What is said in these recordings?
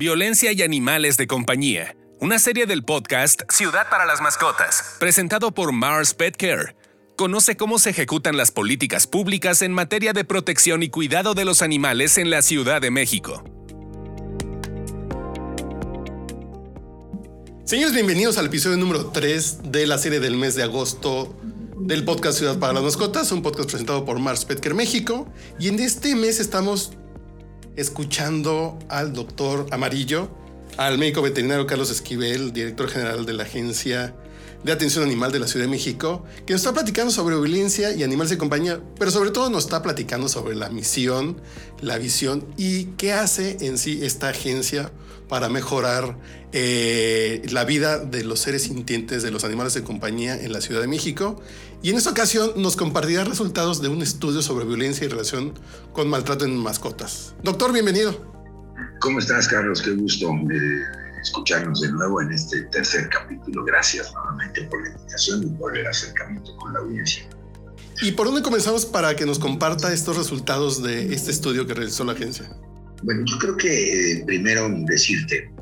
Violencia y Animales de Compañía, una serie del podcast Ciudad para las Mascotas, presentado por Mars Pet Care. Conoce cómo se ejecutan las políticas públicas en materia de protección y cuidado de los animales en la Ciudad de México. Señores, bienvenidos al episodio número 3 de la serie del mes de agosto del podcast Ciudad para las Mascotas, un podcast presentado por Mars Petker México. Y en este mes estamos escuchando al doctor Amarillo, al médico veterinario Carlos Esquivel, director general de la Agencia de Atención Animal de la Ciudad de México, que nos está platicando sobre violencia y animales de compañía, pero sobre todo nos está platicando sobre la misión, la visión y qué hace en sí esta agencia para mejorar eh, la vida de los seres sintientes de los animales de compañía en la Ciudad de México. Y en esta ocasión nos compartirá resultados de un estudio sobre violencia y relación con maltrato en mascotas. Doctor, bienvenido. ¿Cómo estás, Carlos? Qué gusto eh, escucharnos de nuevo en este tercer capítulo. Gracias nuevamente por la invitación y por el acercamiento con la audiencia. ¿Y por dónde comenzamos para que nos comparta estos resultados de este estudio que realizó la agencia? Bueno, yo creo que eh, primero decirte,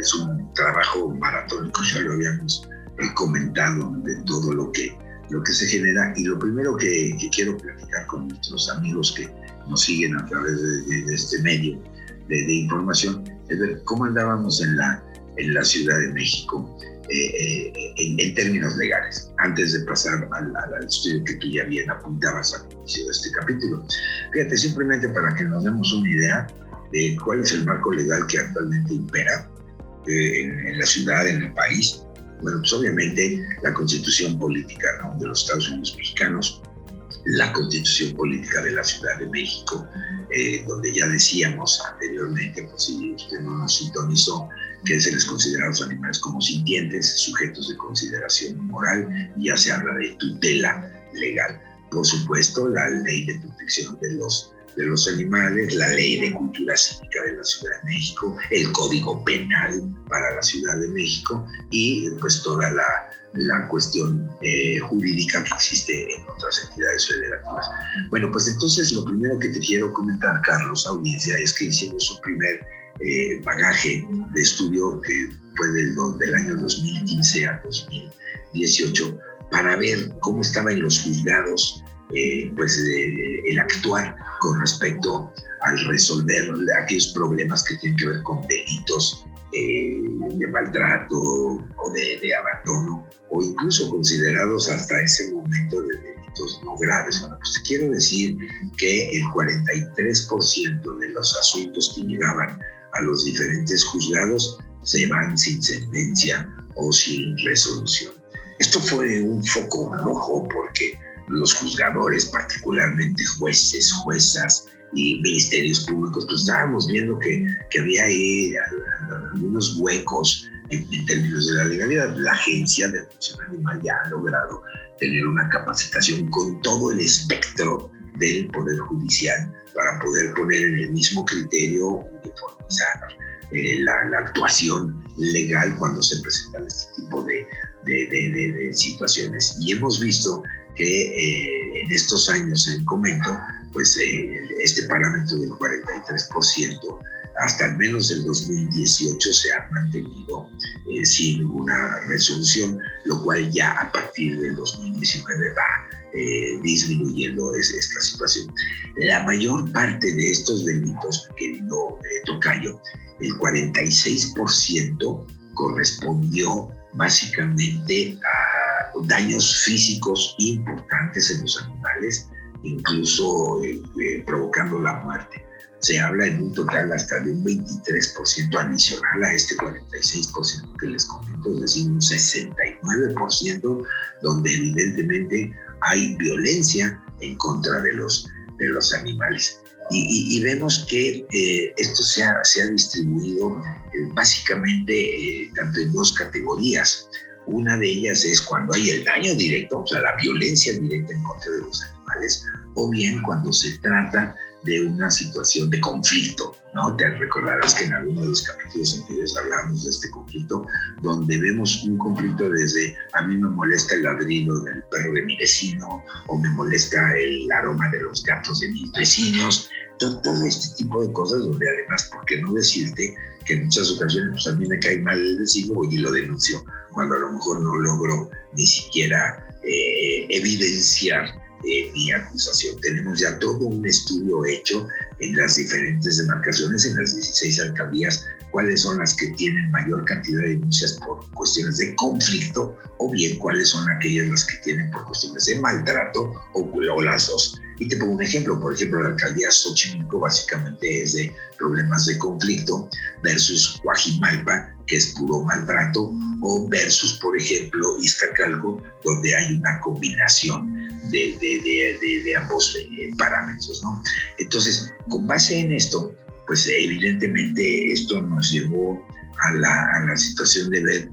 es un trabajo maratónico, ya lo habíamos comentado de todo lo que, lo que se genera. Y lo primero que, quiero platicar con nuestros amigos que nos siguen a través de, este medio de, información es ver cómo andábamos en la, en la Ciudad de México eh, en, términos legales, antes de pasar al, al, estudio que tú ya bien apuntabas al inicio de este capítulo. Fíjate, simplemente para que nos demos una idea, de cuál es el marco legal que actualmente impera eh, en, la ciudad, en el país. Bueno, pues obviamente la constitución política de los Estados Unidos mexicanos, la constitución política de la Ciudad de México, eh, donde ya decíamos anteriormente, pues si usted no nos sintonizó, que se les considera a los animales como sintientes, sujetos de consideración moral, y ya se habla de tutela legal. Por supuesto, la ley de protección de los de los animales, la ley de cultura cívica de la Ciudad de México, el código penal para la Ciudad de México y pues toda la, la cuestión eh, jurídica que existe en otras entidades federativas. Bueno, pues entonces lo primero que te quiero comentar, Carlos, audiencia, es que hicimos un primer eh, bagaje de estudio que fue del, del año 2015 a 2018 para ver cómo estaban los juzgados eh, pues el actuar con respecto al resolver aquellos problemas que tienen que ver con delitos eh, de maltrato o de, abandono o incluso considerados hasta ese momento de delitos no graves. Bueno, pues quiero decir que el 43% de los asuntos que llegaban a los diferentes juzgados se van sin sentencia o sin resolución. Esto fue un foco rojo porque los juzgadores, particularmente jueces, juezas y ministerios públicos, pues estábamos viendo que, que había ahí algunos huecos en, términos de la legalidad. La Agencia de Atención Animal ya ha logrado tener una capacitación con todo el espectro del Poder Judicial para poder poner en el mismo criterio uniformizar eh, la, actuación legal cuando se presentan este tipo de, de, de, de situaciones. Y hemos visto que eh, en estos años en comento, pues eh, este parámetro del 43% hasta al menos el 2018 se ha mantenido eh, sin ninguna resolución, lo cual ya a partir del 2019 va disminuyendo esta situación. La mayor parte de estos delitos, querido Tocayo, el 46% correspondió básicamente a daños físicos importantes en los animales, incluso eh, eh, provocando la muerte. Se habla en un total hasta de un 23% adicional a este 46% que les comento, es decir, un 69% donde evidentemente hay violencia en contra de los, de los animales. Y, vemos que eh, esto se ha, se ha distribuido básicamente tanto en dos categorías. Una de ellas es cuando hay el daño directo, o sea, la violencia directa en contra de los animales, o bien cuando se trata de una situación de conflicto, ¿no? Te recordarás que en algunos de los capítulos anteriores hablamos de este conflicto, donde vemos un conflicto desde a mí me molesta el ladrido del perro de mi vecino, o me molesta el aroma de los gatos de mis vecinos, todo, este tipo de cosas donde además, ¿por qué no decirte que en muchas ocasiones pues, a mí me cae mal el vecino y lo denuncio cuando a lo mejor no logro ni siquiera eh, evidenciar eh, mi acusación. Tenemos ya todo un estudio hecho en las diferentes demarcaciones, en las 16 alcaldías, cuáles son las que tienen mayor cantidad de denuncias por cuestiones de conflicto o bien cuáles son aquellas las que tienen por cuestiones de maltrato o, o las dos. Y te pongo un ejemplo, por ejemplo, la alcaldía Xochimilco básicamente es de problemas de conflicto versus Guajimalpa, que es puro maltrato, o versus, por ejemplo, Iztacalco, donde hay una combinación de, de, de, de ambos eh, parámetros. ¿no? Entonces, con base en esto, pues evidentemente esto nos llevó a la, a la situación de ver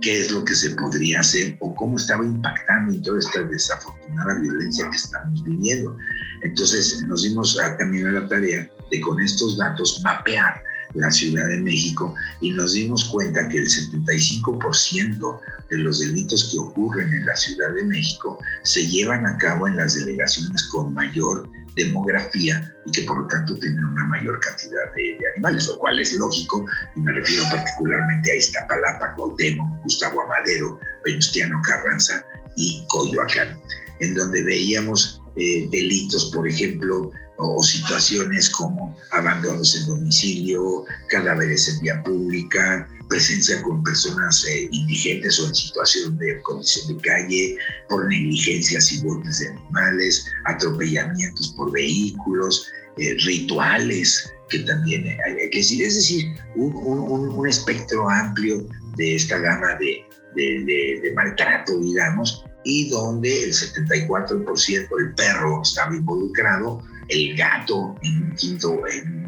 qué es lo que se podría hacer o cómo estaba impactando en toda esta desafortunada violencia que estamos viviendo. Entonces nos dimos a, también a la tarea de con estos datos mapear la Ciudad de México y nos dimos cuenta que el 75% de los delitos que ocurren en la Ciudad de México se llevan a cabo en las delegaciones con mayor demografía y que por lo tanto tienen una mayor cantidad de, animales, lo cual es lógico, y me refiero particularmente a Iztapalapa, Cuauhtémoc, Gustavo Amadero, Venustiano Carranza y Coyoacán, en donde veíamos eh, delitos, por ejemplo, o situaciones como abandonos en domicilio, cadáveres en vía pública, presencia con personas eh, indigentes o en situación de condición de calle, por negligencias y golpes de animales, atropellamientos por vehículos, eh, rituales que también hay que decir, es decir, un, un, espectro amplio de esta gama de, de, de maltrato, digamos, y donde el 74% del perro estaba involucrado, el gato en, quinto, en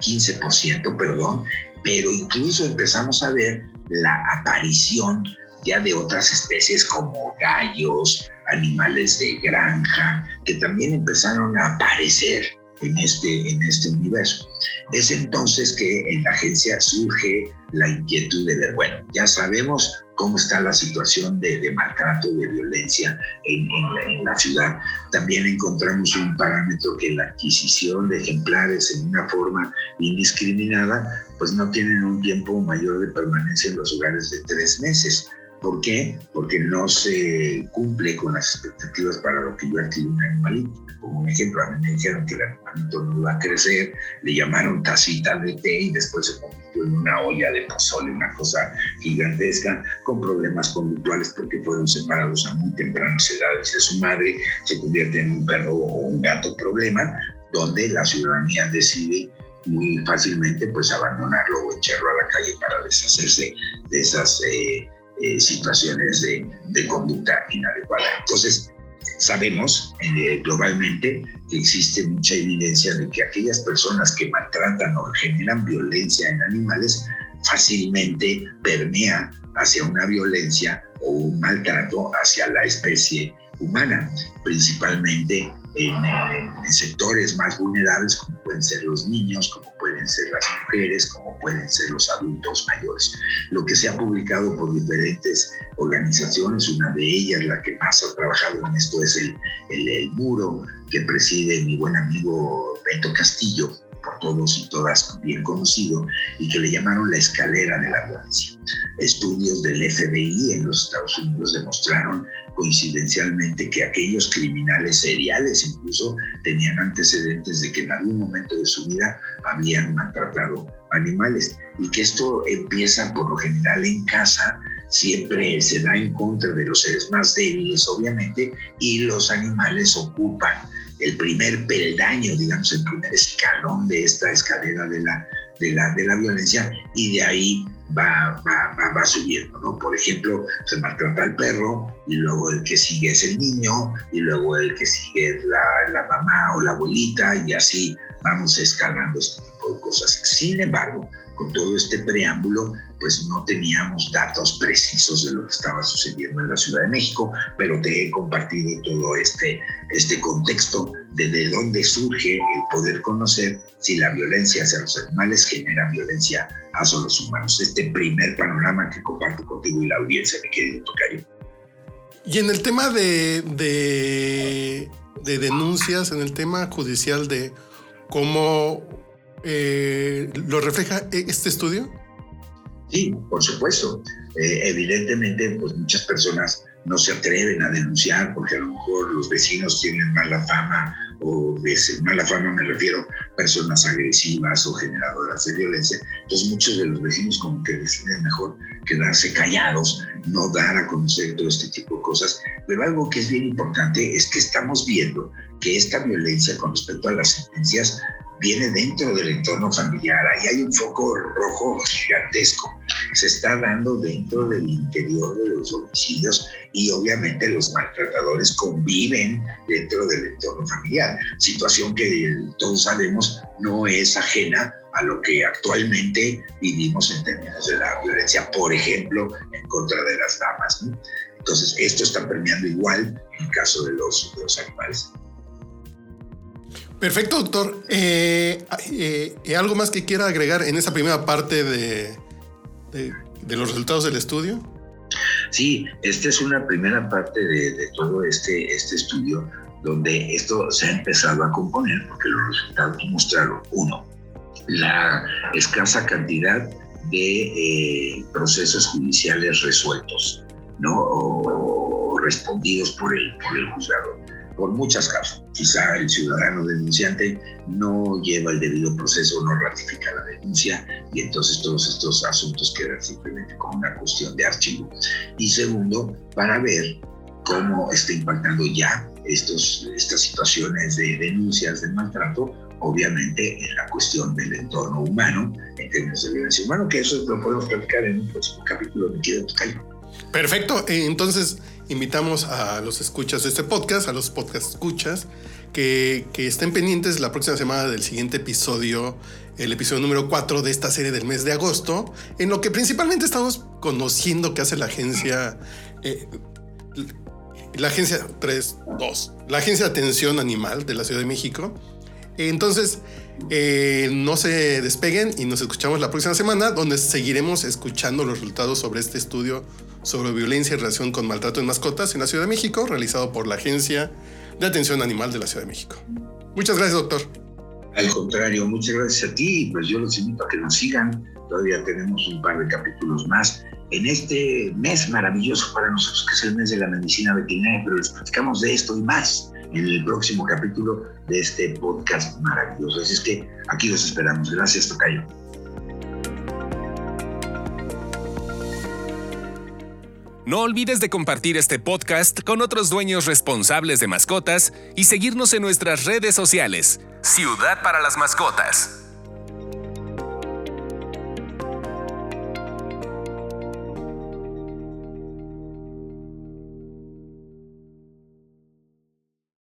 15%, eh, perdón, pero incluso empezamos a ver la aparición ya de otras especies como gallos, animales de granja, que también empezaron a aparecer en este, en este universo. Es entonces que en la agencia surge la inquietud de ver, bueno, ya sabemos cómo está la situación de, maltrato, de violencia en, en, la, ciudad. También encontramos un parámetro que la adquisición de ejemplares en una forma indiscriminada, pues no tienen un tiempo mayor de permanencia en los hogares de tres meses. ¿Por qué? Porque no se cumple con las expectativas para lo que yo adquirí un animalito. Como un ejemplo, a mí me dijeron que el animalito no iba a crecer, le llamaron tacita de té y después se convirtió en una olla de pozole, una cosa gigantesca, con problemas conductuales porque fueron separados a muy tempranas edades de su madre, se convierte en un perro o un gato problema, donde la ciudadanía decide muy fácilmente pues abandonarlo o echarlo a la calle para deshacerse de esas... Eh, eh, situaciones de, de, conducta inadecuada. Entonces, sabemos eh, globalmente que existe mucha evidencia de que aquellas personas que maltratan o generan violencia en animales fácilmente permea hacia una violencia o un maltrato hacia la especie humana, principalmente en, sectores más vulnerables como pueden ser los niños, como pueden ser las mujeres, como pueden ser los adultos mayores. Lo que se ha publicado por diferentes organizaciones, una de ellas, la que más ha trabajado en esto, es el, el, el muro que preside mi buen amigo Beto Castillo, por todos y todas bien conocido, y que le llamaron la escalera de la violencia. Estudios del FBI en los Estados Unidos demostraron coincidencialmente que aquellos criminales seriales incluso tenían antecedentes de que en algún momento de su vida habían maltratado animales. Y que esto empieza por lo general en casa, siempre se da en contra de los seres más débiles obviamente y los animales ocupan el primer peldaño, digamos, el primer escalón de esta escalera de la, de la, de la violencia y de ahí va, va, va, subiendo, ¿no? Por ejemplo, se maltrata al perro y luego el que sigue es el niño y luego el que sigue es la, la mamá o la abuelita y así vamos escalando este tipo de cosas. Sin embargo, con todo este preámbulo, pues no teníamos datos precisos de lo que estaba sucediendo en la Ciudad de México, pero te he compartido todo este, este contexto de, de dónde surge el poder conocer si la violencia hacia los animales genera violencia hacia los humanos. Este primer panorama que comparto contigo y la audiencia, me querido Tocayo. Y en el tema de, de, de denuncias, en el tema judicial de cómo eh, lo refleja este estudio? Sí, por supuesto. Eh, evidentemente, pues muchas personas no se atreven a denunciar porque a lo mejor los vecinos tienen mala fama o mala fama me refiero a personas agresivas o generadoras de violencia. Entonces muchos de los vecinos como que deciden mejor quedarse callados, no dar a conocer todo este tipo de cosas. Pero algo que es bien importante es que estamos viendo que esta violencia con respecto a las sentencias viene dentro del entorno familiar. Ahí hay un foco rojo gigantesco. Se está dando dentro del interior de los homicidios y obviamente los maltratadores conviven dentro del entorno familiar. Situación que todos sabemos no es ajena a lo que actualmente vivimos en términos de la violencia, por ejemplo, en contra de las damas. Entonces, esto está permeando igual en el caso de los, de los animales. Perfecto, doctor. Eh, eh, ¿Algo más que quiera agregar en esa primera parte de, de, los resultados del estudio? Sí, esta es una primera parte de, todo este, este estudio donde esto se ha empezado a componer porque los resultados mostraron, uno, la escasa cantidad de eh, procesos judiciales resueltos, ¿no? O, respondidos por el, por el juzgado por muchas causas. Quizá el ciudadano denunciante no lleva el debido proceso, no ratifica la denuncia y entonces todos estos asuntos quedan simplemente como una cuestión de archivo. Y segundo, para ver cómo está impactando ya estos, estas situaciones de denuncias de maltrato, obviamente en la cuestión del entorno humano, en términos de violencia humana, que eso lo podemos platicar en un próximo capítulo de Quiero Perfecto, eh, entonces invitamos a los escuchas de este podcast, a los podcast escuchas, que, estén pendientes la próxima semana del siguiente episodio, el episodio número 4 de esta serie del mes de agosto, en lo que principalmente estamos conociendo qué hace la agencia, eh, la agencia 3.2, la agencia de atención animal de la Ciudad de México. Entonces, eh, no se despeguen y nos escuchamos la próxima semana, donde seguiremos escuchando los resultados sobre este estudio sobre violencia en relación con maltrato en mascotas en la Ciudad de México, realizado por la Agencia de Atención Animal de la Ciudad de México. Muchas gracias, doctor. Al contrario, muchas gracias a ti. Pues yo los invito a que nos sigan. Todavía tenemos un par de capítulos más en este mes maravilloso para nosotros, que es el mes de la medicina veterinaria, pero les platicamos de esto y más en el próximo capítulo de este podcast maravilloso. Así es que aquí los esperamos. Gracias, Tocayo. No olvides de compartir este podcast con otros dueños responsables de mascotas y seguirnos en nuestras redes sociales. Ciudad para las Mascotas.